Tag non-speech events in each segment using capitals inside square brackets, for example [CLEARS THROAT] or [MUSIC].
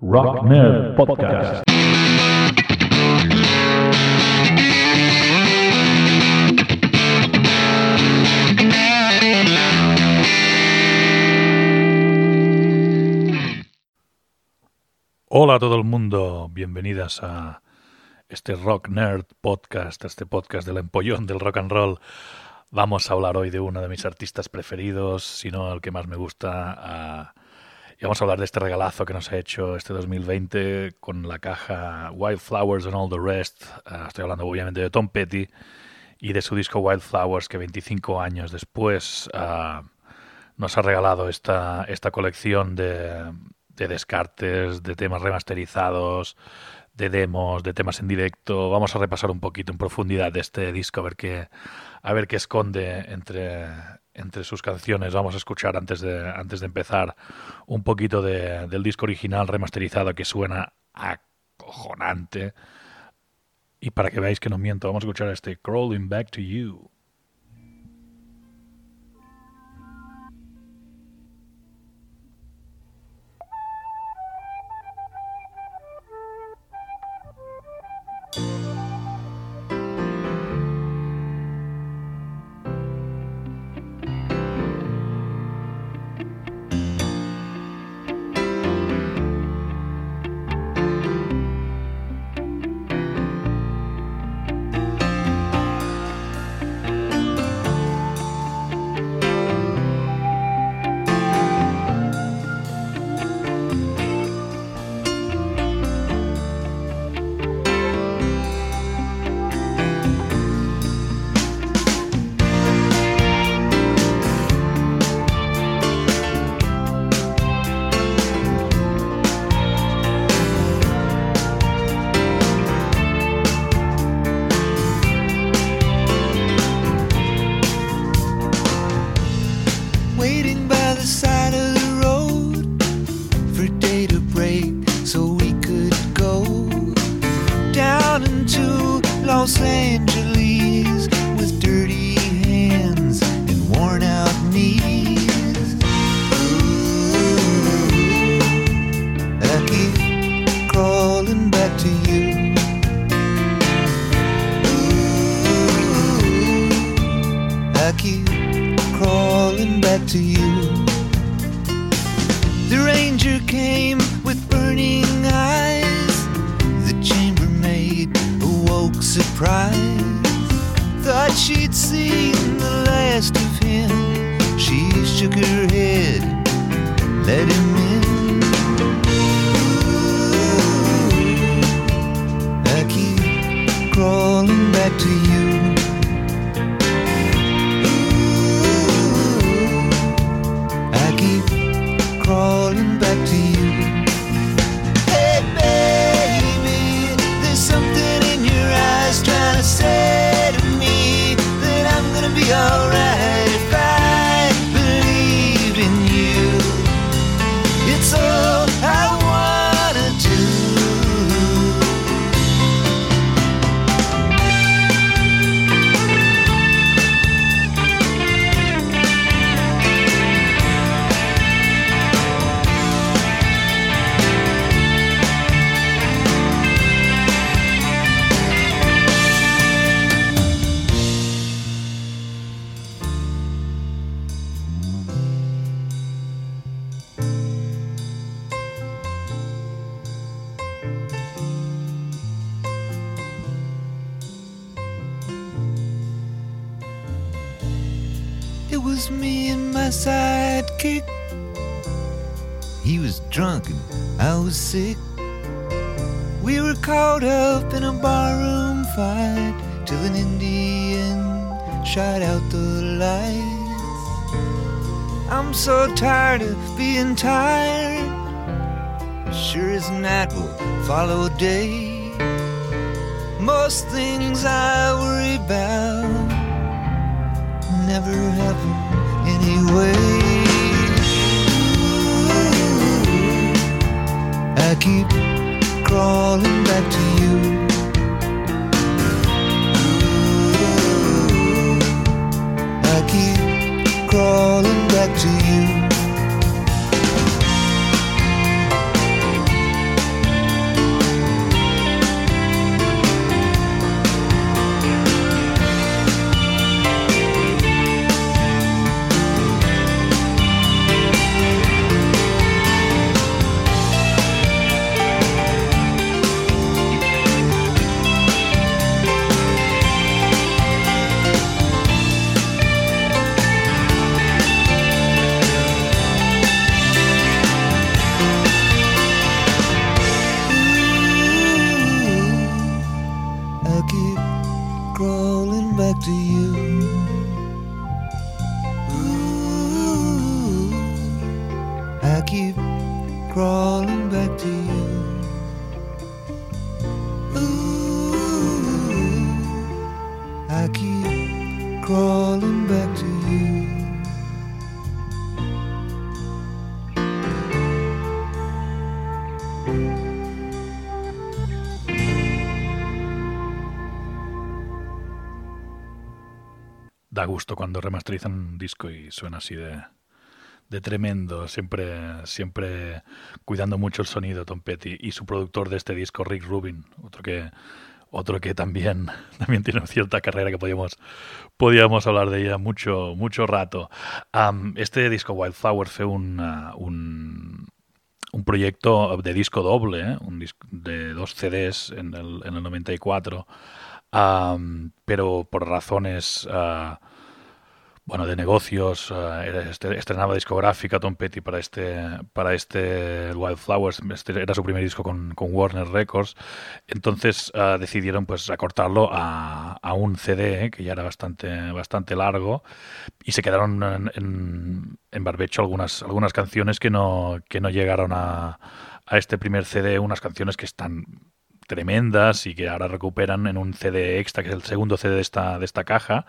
Rock Nerd Podcast. Hola a todo el mundo, bienvenidas a este Rock Nerd Podcast, este podcast del empollón del rock and roll. Vamos a hablar hoy de uno de mis artistas preferidos, si no el que más me gusta. ah, y vamos a hablar de este regalazo que nos ha hecho este 2020 con la caja Wildflowers and All the Rest. Ah, estoy hablando obviamente de Tom Petty y de su disco Wildflowers que 25 años después ah, nos ha regalado esta, esta colección de, de descartes, de temas remasterizados, de demos, de temas en directo. Vamos a repasar un poquito en profundidad de este disco, a ver qué, a ver qué esconde entre, entre sus canciones. Vamos a escuchar antes de, antes de empezar un poquito de- del disco original remasterizado que suena acojonante. Y para que veáis que no miento, vamos a escuchar este Crawling Back to You. Gusto cuando remasterizan un disco y suena así de, de tremendo, siempre, siempre cuidando mucho el sonido Tom Petty y su productor de este disco, Rick Rubin, otro que, otro que también, [LAUGHS] también tiene cierta carrera que podíamos, podíamos hablar de ella mucho, mucho rato. Este disco Wildflower fue un, ah, un, un proyecto de disco doble, ¿eh? un de dos CDs en el, en el 94, am, pero por razones... ah, bueno, de negocios, eh, este- estrenaba discográfica Tom Petty para este, para este Wildflowers, este era su primer disco con, con Warner Records, entonces eh, decidieron pues acortarlo a, a un CD eh, que ya era bastante, bastante largo y se quedaron en, en, en barbecho algunas, algunas canciones que no, que no llegaron a, a este primer CD, unas canciones que están tremendas y que ahora recuperan en un CD extra, que es el segundo CD de esta, de esta caja,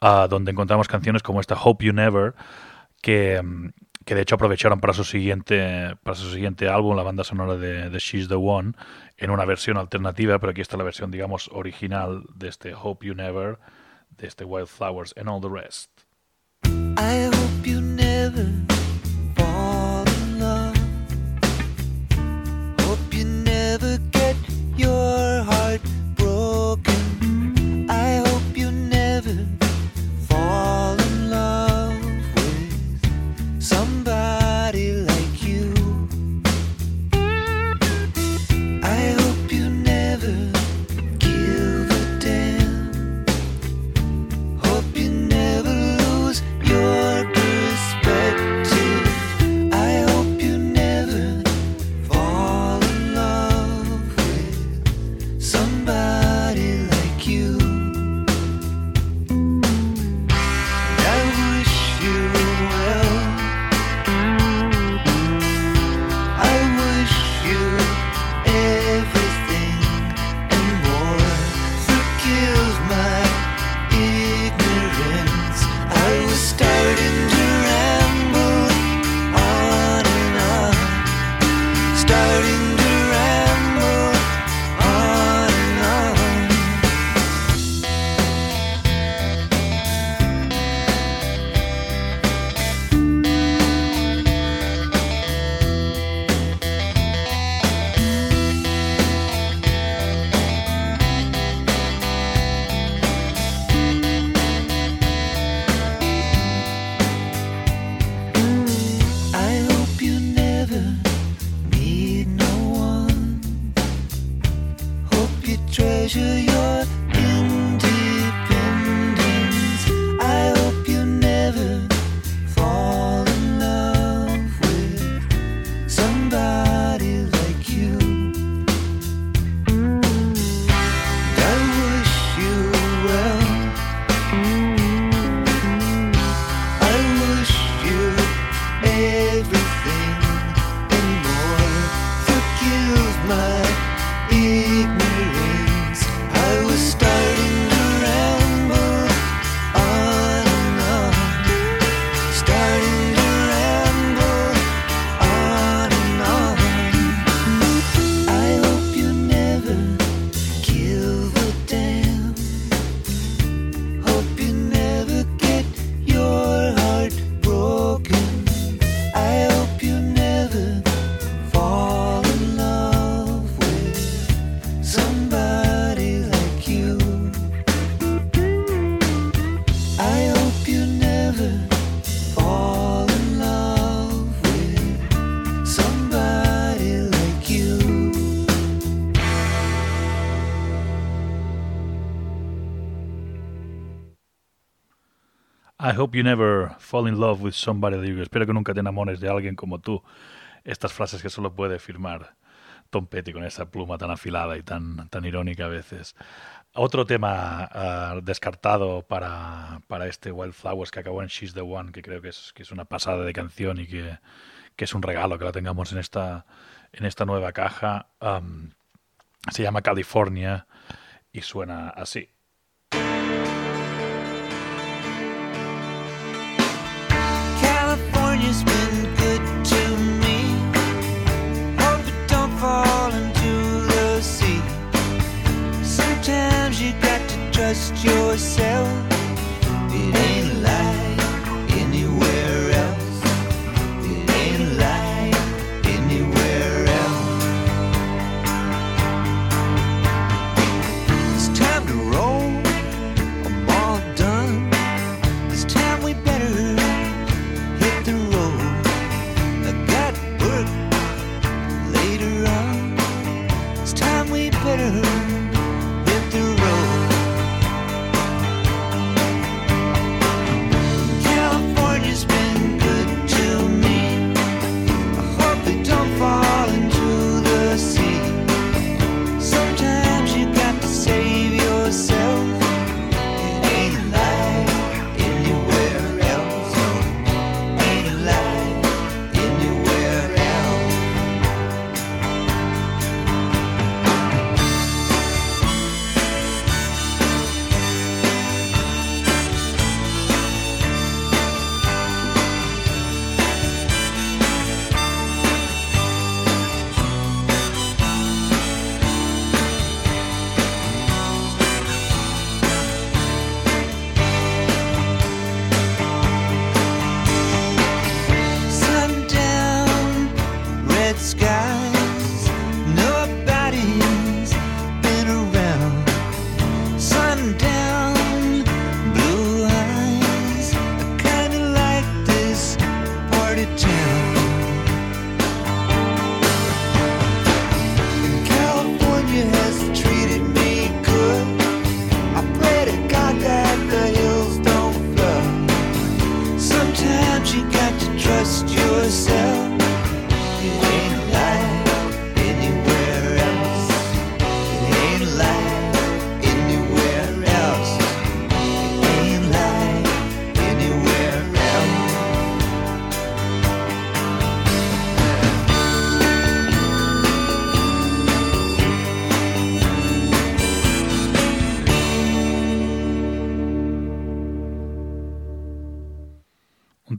donde encontramos canciones como esta Hope You Never, que, mm, que de hecho aprovecharon para su siguiente, para su siguiente álbum, la banda sonora de, de She's the One, en una versión alternativa, pero aquí está la versión, digamos, original de este Hope You Never, de este Wildflowers and All the Rest. I hope you never hope you never fall in love with somebody you. Espero que nunca te enamores de alguien como tú. Estas frases que solo puede firmar Tom Petty con esa pluma tan afilada y tan, tan irónica a veces. Otro tema ah, descartado para, para este Wildflowers que acabó en She's the One, que creo que es, que es una pasada de canción y que, que es un regalo que la tengamos en esta, en esta nueva caja. Am, se llama California y suena así. Trust yourself.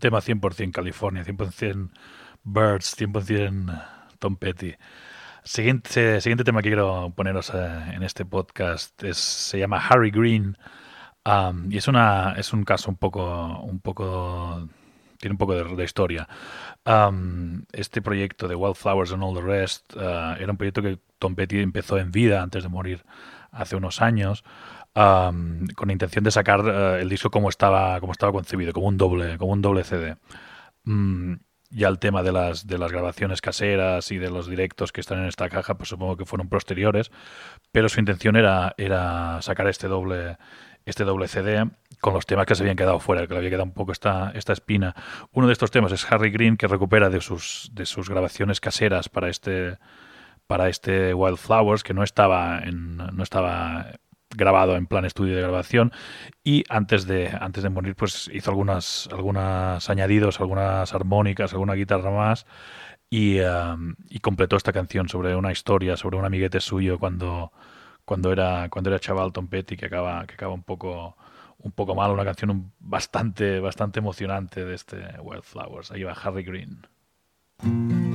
Tema 100% California, 100% Birds, 100% Tom Petty. Siguiente, siguiente tema que quiero poneros eh, en este podcast es, se llama Harry Green um, y es, una, es un caso un poco, un poco tiene un poco de, historia. Um, este proyecto de Wildflowers and All the Rest uh, era un proyecto que Tom Petty empezó en vida antes de morir hace unos años con intención de sacar uh, el disco como estaba, como estaba concebido, como un doble, como un doble CD. Mm, ya el tema de las, de las grabaciones caseras y de los directos que están en esta caja, pues supongo que fueron posteriores, pero su intención era, era sacar este doble, este doble CD con los temas que se habían quedado fuera, que le había quedado un poco esta, esta espina. Uno de estos temas es Harry Green, que recupera de sus, de sus grabaciones caseras para este, para este Wildflowers, que no estaba, en, no estaba grabado en plan estudio de grabación y antes de antes de morir pues hizo algunas algunas añadidos algunas armónicas alguna guitarra más y, um, y completó esta canción sobre una historia, sobre un amiguete suyo cuando, cuando, era, cuando era chaval Tom Petty, que acaba, que acaba un poco un poco mal, una canción bastante, bastante emocionante de este Wildflowers. Ahí va Harry Green.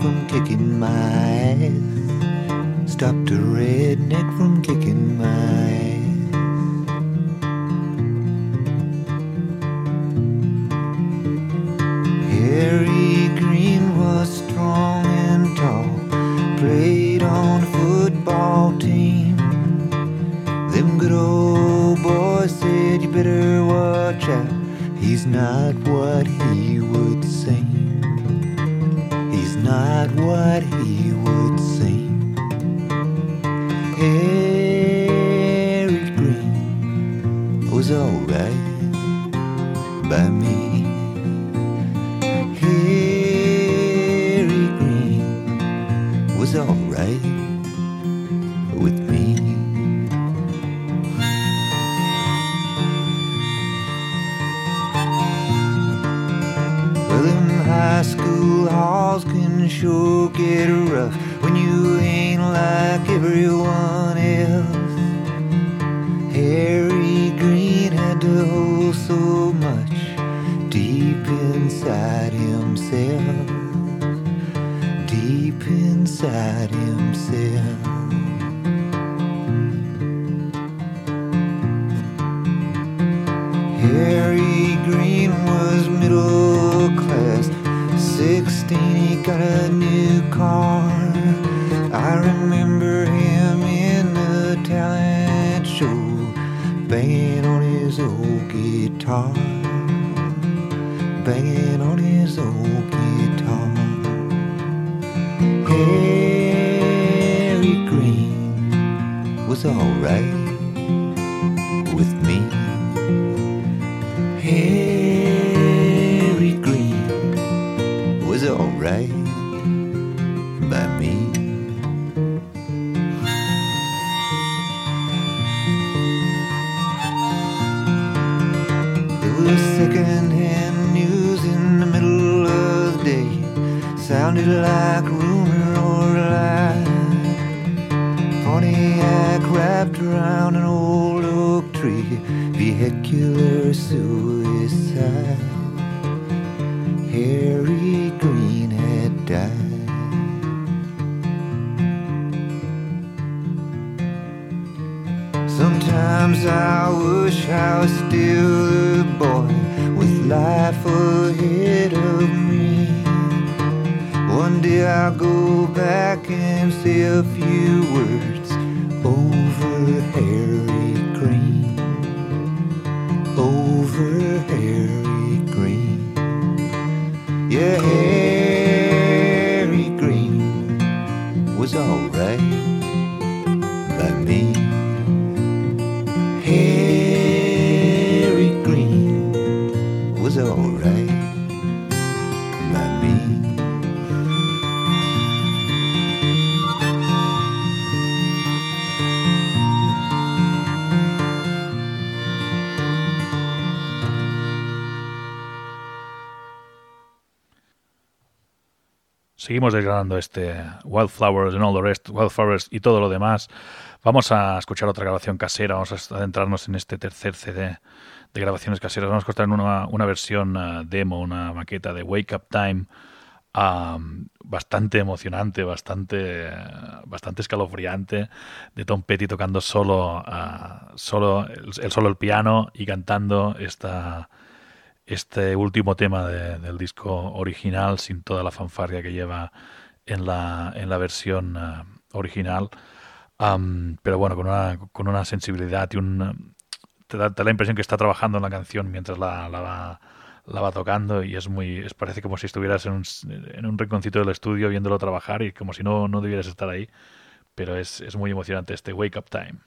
From kicking my ass. Stopped a redneck from kicking my ass. Harry Green was strong and tall, played on a football team. Them good old boys said you better watch out. He's not what he sure get rough when you ain't like everyone else. Harry Green had to hold so much deep inside himself. Deep inside 16, he got a new car. I remember him in the talent show, banging on his old guitar. Banging on his old guitar. Harry Green was alright Seguimos desgranando este Wildflowers and all the rest, Wildflowers y todo lo demás. Vamos a escuchar otra grabación casera, vamos a adentrarnos en este tercer CD de grabaciones caseras. Vamos a escuchar una, una versión uh, demo, una maqueta de Wake Up Time, bastante emocionante, bastante, bastante escalofriante, de Tom Petty tocando solo, uh, solo el, solo el piano y cantando esta este último tema de, del disco original sin toda la fanfarria que lleva en la, en la versión uh, original. Pero bueno, con una, con una sensibilidad y un... Te da, te da, la impresión que está trabajando en la canción mientras la, la, va, la va tocando y es muy... Es, parece como si estuvieras en un, en un rinconcito del estudio viéndolo trabajar y como si no, no debieras estar ahí. Pero es, es muy emocionante este Wake Up Time.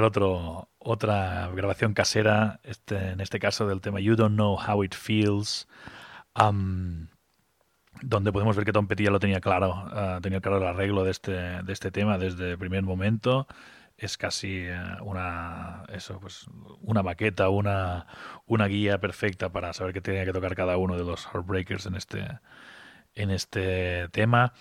Escuchar otro, otra grabación casera, este, en este caso del tema You Don't Know How It Feels, am, donde podemos ver que Tom Petty ya lo tenía claro, ah, tenía claro el arreglo de este, de este tema desde el primer momento. Es casi eh, una, eso, pues, una maqueta, una, una guía perfecta para saber qué tenía que tocar cada uno de los Heartbreakers en este, en este tema.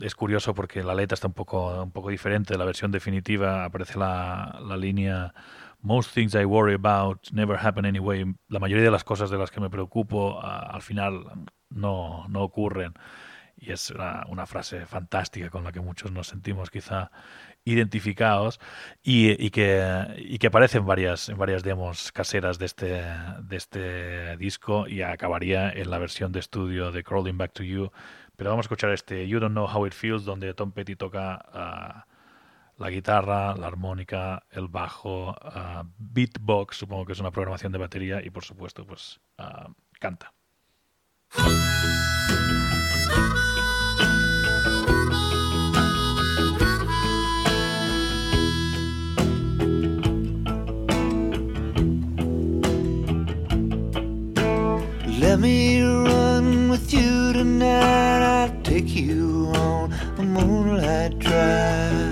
Es curioso porque la letra está un poco, un poco diferente. La versión definitiva aparece la, la línea Most things I worry about never happen anyway. La mayoría de las cosas de las que me preocupo al final no, no ocurren. Y es una, una frase fantástica con la que muchos nos sentimos quizá identificados y, y que, y que aparece en varias, en varias demos caseras de este, de este disco y acabaría en la versión de estudio de Crawling Back to You. Pero vamos a escuchar este You Don't Know How It Feels, donde Tom Petty toca ah, la guitarra, la armónica, el bajo, ah, beatbox, supongo que es una programación de batería y por supuesto pues ah, canta. Let me you on a moonlight drive.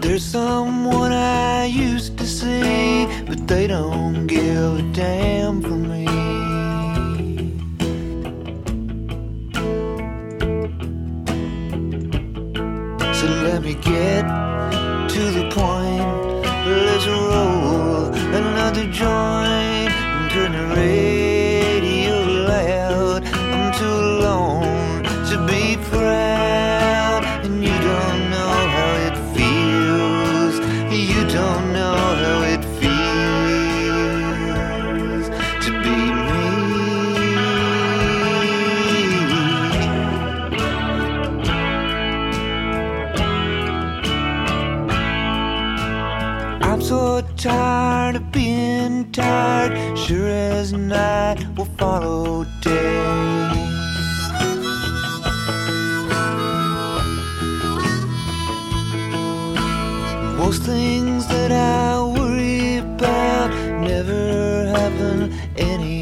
There's someone I used to see, but they don't give a damn for me. So let me get to the point. Let's roll another joint tired of being tired, sure as night will follow day. Most things that I worry about never happen anyway.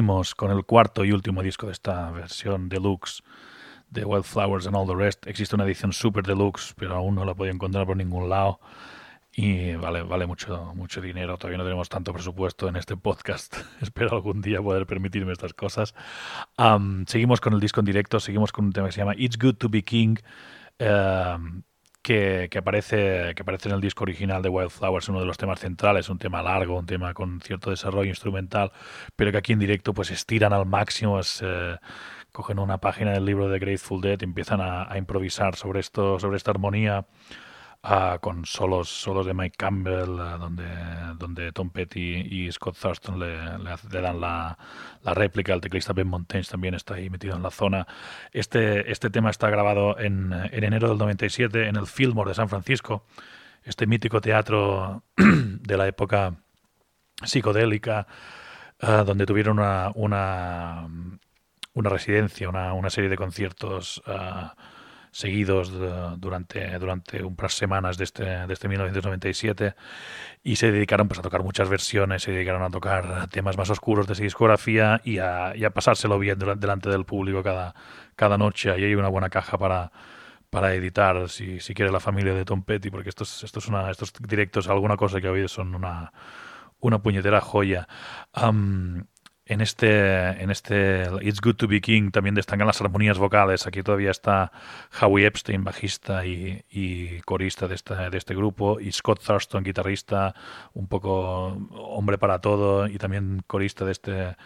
Seguimos con el cuarto y último disco de esta versión deluxe de Wildflowers and All the Rest. Existe una edición super deluxe, pero aún no la podía encontrar por ningún lado. Y vale, vale mucho, mucho dinero. Todavía no tenemos tanto presupuesto en este podcast. [LAUGHS] Espero algún día poder permitirme estas cosas. seguimos con el disco en directo. Seguimos con un tema que se llama It's Good to Be King. Que, que, aparece, que aparece en el disco original de Wildflowers, uno de los temas centrales, un tema largo, un tema con cierto desarrollo instrumental, pero que aquí en directo pues estiran al máximo. Es, eh, cogen una página del libro de Grateful Dead empiezan a, improvisar sobre esto, sobre esta armonía. Uh, con solos, solos de Mike Campbell, uh, donde, donde Tom Petty y Scott Thurston le, le, dan la, la, réplica. El teclista Ben Montaigne también está ahí metido en la zona. Este, este tema está grabado en, en enero del 97 en el Fillmore de San Francisco, este mítico teatro [CLEARS THROAT] de la época psicodélica, uh, donde tuvieron una, una una residencia, una, una serie de conciertos uh, seguidos de, durante, durante unas semanas de este, de este 1997 y se dedicaron pues, a tocar muchas versiones, se dedicaron a tocar temas más oscuros de su discografía y a, y a pasárselo bien delante del público cada, cada noche. Ahí hay una buena caja para, para editar, si, si quiere la familia de Tom Petty, porque estos, estos, una, estos directos, alguna cosa que oído son una, una puñetera joya. Um, en este, en este It's Good to Be King también destacan las armonías vocales. Aquí todavía está Howie Epstein, bajista y, corista de este, de este grupo, y Scott Thurston, guitarrista, un poco hombre para todo, y también corista de este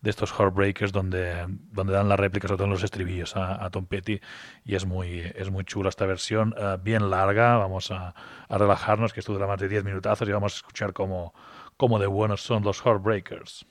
de estos Heartbreakers donde, donde dan las réplicas, sobre todo en los estribillos, a, Tom Petty, y es muy, es muy chula esta versión, eh, bien larga, vamos a, a, relajarnos, que esto dura más de 10 minutazos, y vamos a escuchar cómo, cómo de buenos son los Heartbreakers.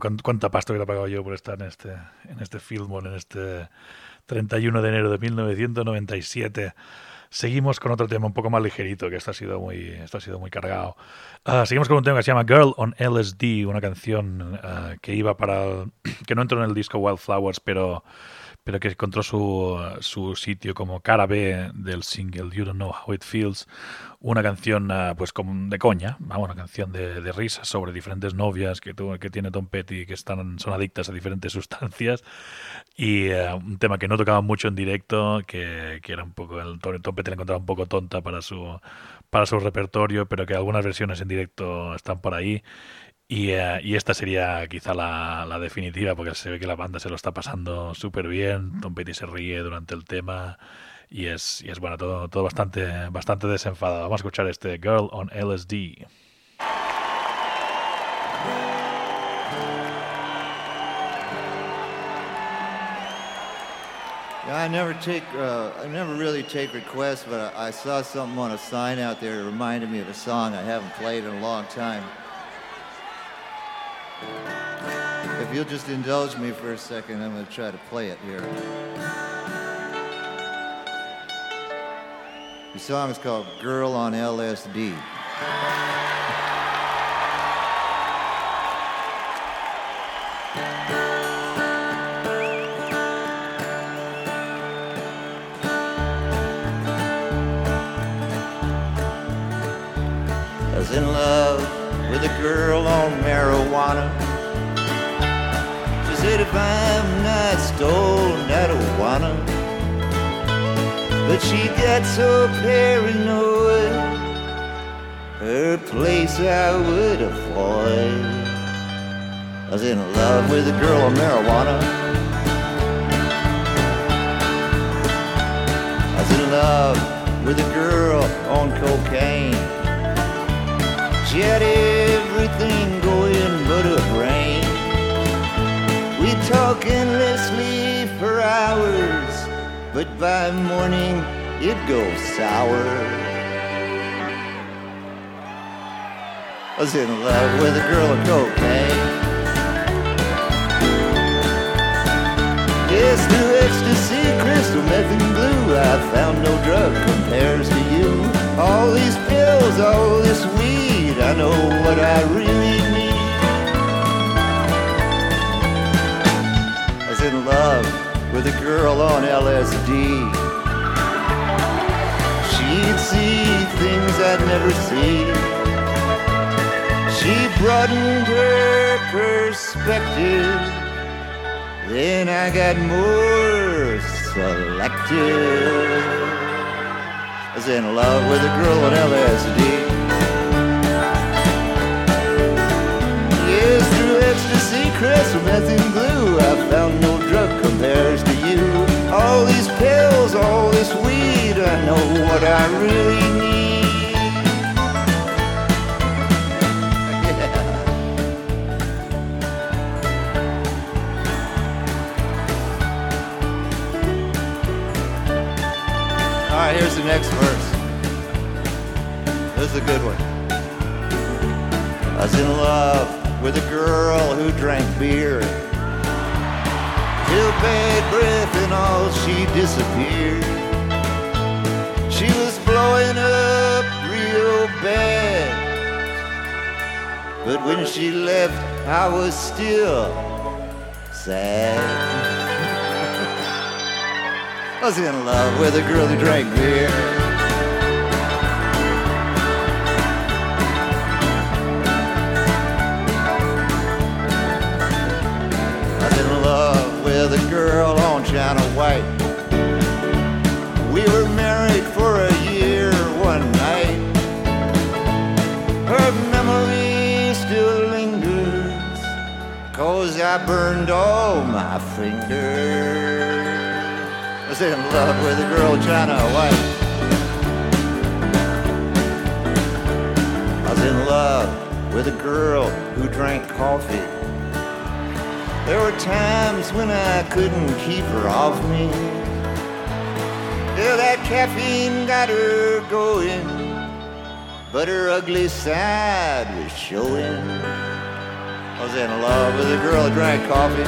¿Cuánta pasta hubiera pagado yo por estar en este, en este en este 31 de enero de 1997? Seguimos con otro tema un poco más ligerito, que esto ha sido muy, esto ha sido muy cargado. Ah, seguimos con un tema que se llama Girl on LSD, una canción ah, que iba para [COUGHS] que no entró en el disco Wildflowers, pero pero que encontró su, su sitio como cara B del single You Don't Know How It Feels, una canción ah, pues como de coña, una canción de, de risas sobre diferentes novias que, tuvo- que tiene Tom Petty que están, son adictas a diferentes [LAUGHS] sustancias y eh, un tema que no tocaba mucho en directo, que, que era un poco, el Tom Petty la encontraba un poco tonta para su, para su repertorio, pero que algunas versiones en directo están por ahí. Y, eh, y esta sería quizá la, la definitiva, porque se ve que la banda se lo está pasando súper bien. Tom Petty se ríe durante el tema y es, y es bueno, todo, todo bastante, bastante desenfadado. Vamos a escuchar este Girl on LSD. I never take, uh, I never really take requests, but I, I saw something on a sign out there that reminded me of a song I haven't played in a long time. If you'll just indulge me for a second, I'm going to try to play it here. The song is called Girl on LSD. With a girl on marijuana. She said if I'm not stoned, I don't wanna. But she got so paranoid, her place I would avoid. I was in love with a girl on marijuana. I was in love with a girl on cocaine. She had talk endlessly for hours, but by morning it goes sour. I was in love with a girl on cocaine. Yes, through ecstasy, crystal meth and glue, I found no drug compares to you. All these pills, all this weed, I know what I really was in love with a girl on LSD. She'd see things I'd never see. She broadened her perspective. Then I got more selective. I was in love with a girl on LSD. Yes, through ecstasy, crystal meth and glue, I found no this weed, I know what I really need. Yeah. [LAUGHS] All right, here's the next verse. This is a good one. I was in love with a girl who drank beer. till bad breath and all she disappeared. She was blowing up real bad. But when she left, I was still sad. I was in love with a girl who drank beer. I was in love with a girl on China White. For a year one night. Her memory still lingers, cause I burned all my fingers. I was in love with a girl China White. I was in love with a girl who drank coffee. There were times when I couldn't keep her off me. Yeah, that caffeine got her going, but her ugly side was showing. I was in love with a girl who drank coffee.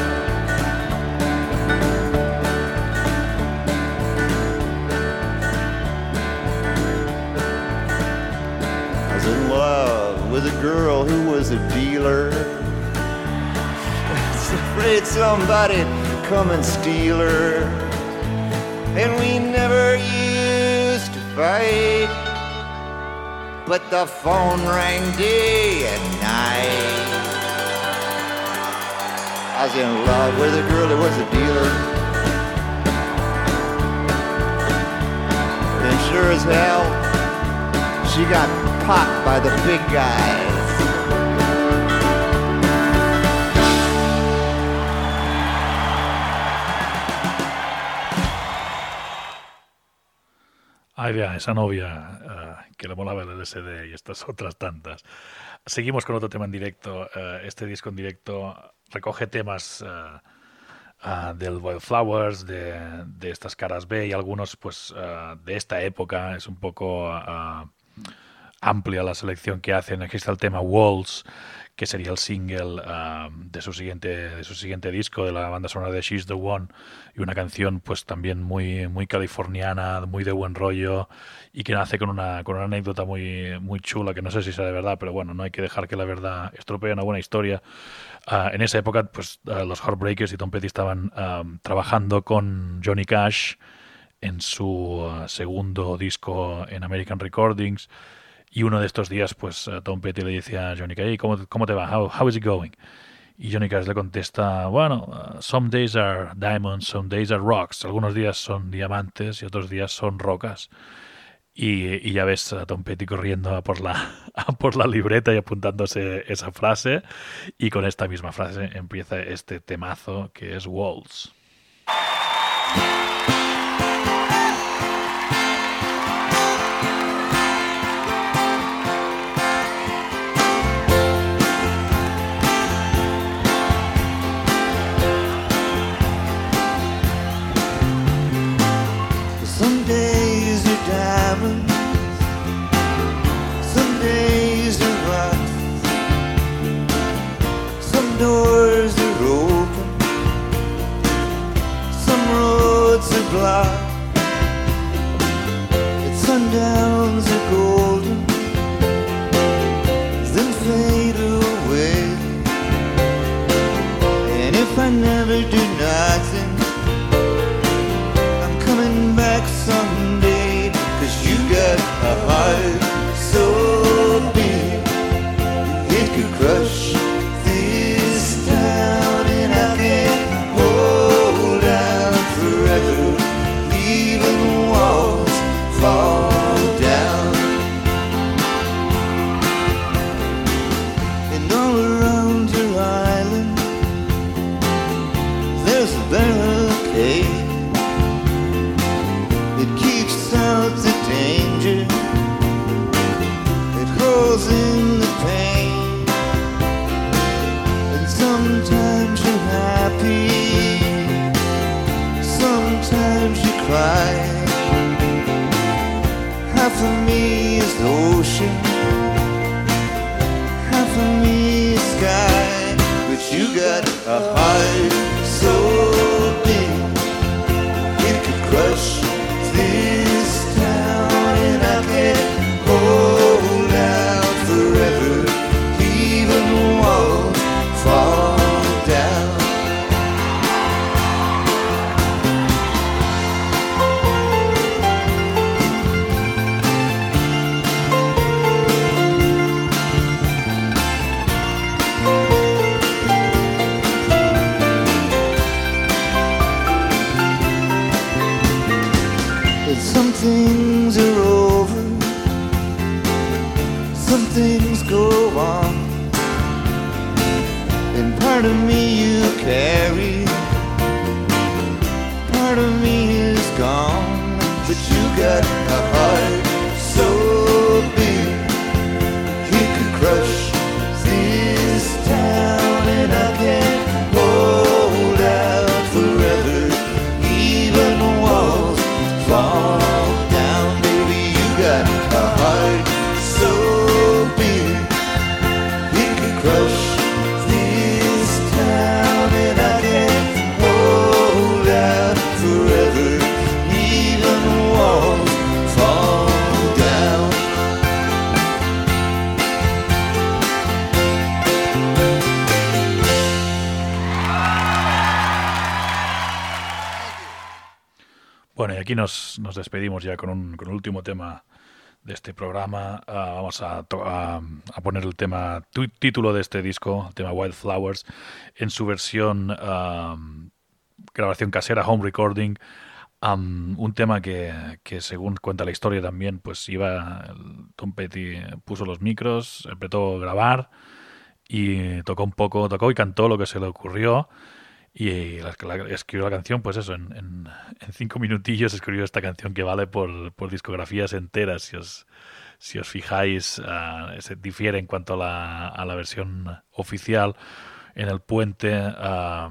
I was in love with a girl who was a dealer. [LAUGHS] was afraid somebody'd come and steal her. And we never used to fight. But the phone rang day and night. I was in love with a girl that was a dealer. And sure as hell, she got popped by the big guys. Ay, vea, esa novia eh, que le molaba el LSD y estas [LAUGHS] otras tantas. Seguimos con otro tema en directo. eh, este disco en directo recoge temas eh, ah, del Wildflowers, de, de estas caras B y algunos pues ah, de esta época. Es un poco ah, amplia la selección que hacen. Aquí está el tema Walls, que sería el single de, su siguiente, de su siguiente disco, de la banda sonora de She's the One, y una canción pues también muy, muy californiana, muy de buen rollo, y que nace con una, con una anécdota muy, muy chula, que no sé si sea de verdad, pero bueno, no hay que dejar que la verdad estropee una buena historia. Ah, en esa época, pues ah, los Heartbreakers y Tom Petty estaban trabajando con Johnny Cash en su ah, segundo disco en American Recordings. Y uno de estos días, pues eh, Tom Petty le dice a Johnny Cash, "Hey, ¿cómo, cómo te va? How, how is it going? Y Johnny Cash le contesta, bueno, uh, some days are diamonds, some days are rocks. Algunos días son diamantes y otros días son rocas. Y, y ya ves a Tom Petty corriendo a por, la, [LAUGHS] a por la libreta y apuntándose esa frase. Y con esta misma frase empieza este temazo que es Walls. o'clock. It sundowns ago. Things go on. And part of me you carry, part of me is gone. But you got a heart aquí nos, nos despedimos ya con un, con el último tema de este programa. Ah, vamos a, a- a poner el tema tu- título de este disco, el tema Wildflowers, en su versión ah, grabación casera, home recording. Am, un tema que, que según cuenta la historia también, pues iba, Tom Petty puso los micros, empezó a grabar y tocó un poco, tocó y cantó lo que se le ocurrió. Y la, la- escribió la canción, pues eso, en, en- en cinco minutillos escribió esta canción que vale por, por discografías enteras. Si os, si os fijáis, ah, se difiere en cuanto a la, a la versión oficial. En el puente, ah,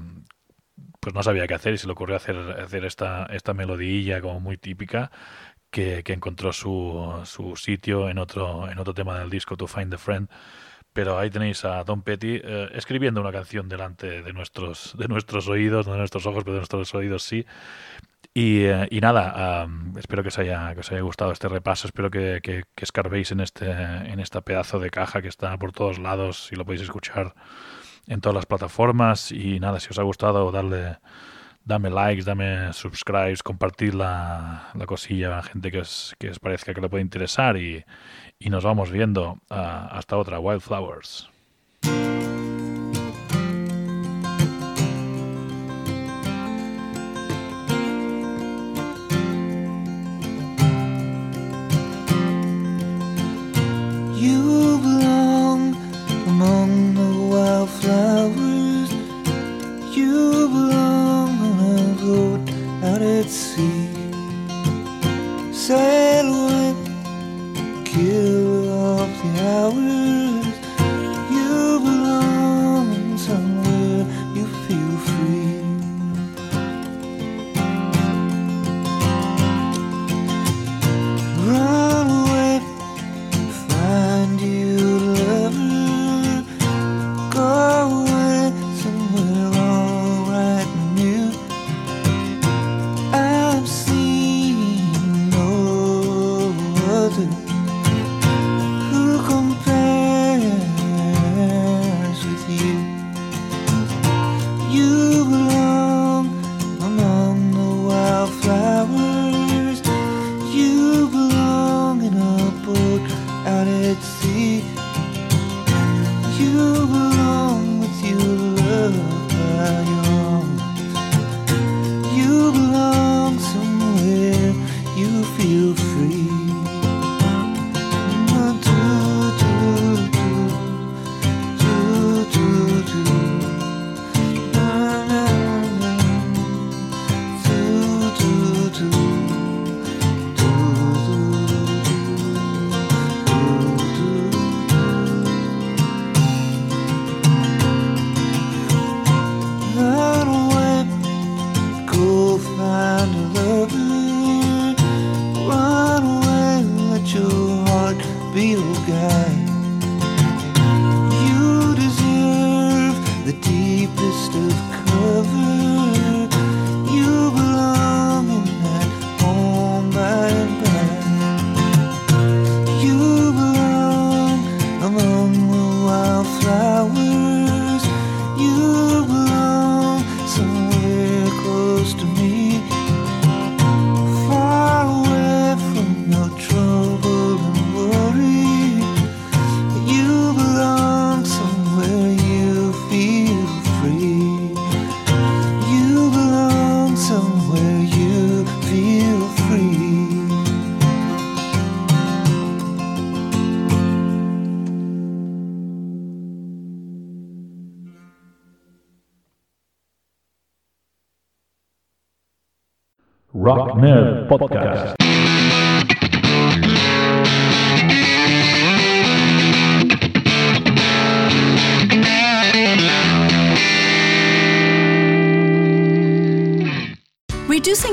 pues no sabía qué hacer y se le ocurrió hacer, hacer esta, esta melodilla como muy típica que, que encontró su, su sitio en otro, en otro tema del disco, To Find the Friend. Pero ahí tenéis a Tom Petty eh, escribiendo una canción delante de nuestros, de nuestros oídos, no de nuestros ojos, pero de nuestros oídos sí. Y, eh, y nada, am, espero que os, haya, que os haya gustado este repaso, espero que, que, que escarbéis en este, en esta pedazo de caja que está por todos lados y lo podéis escuchar en todas las plataformas. Y nada, si os ha gustado, darle, dame likes, dame subscribes, compartid la, la cosilla a gente que os, que os parezca que le puede interesar y, y nos vamos viendo ah, hasta otra, Wildflowers. say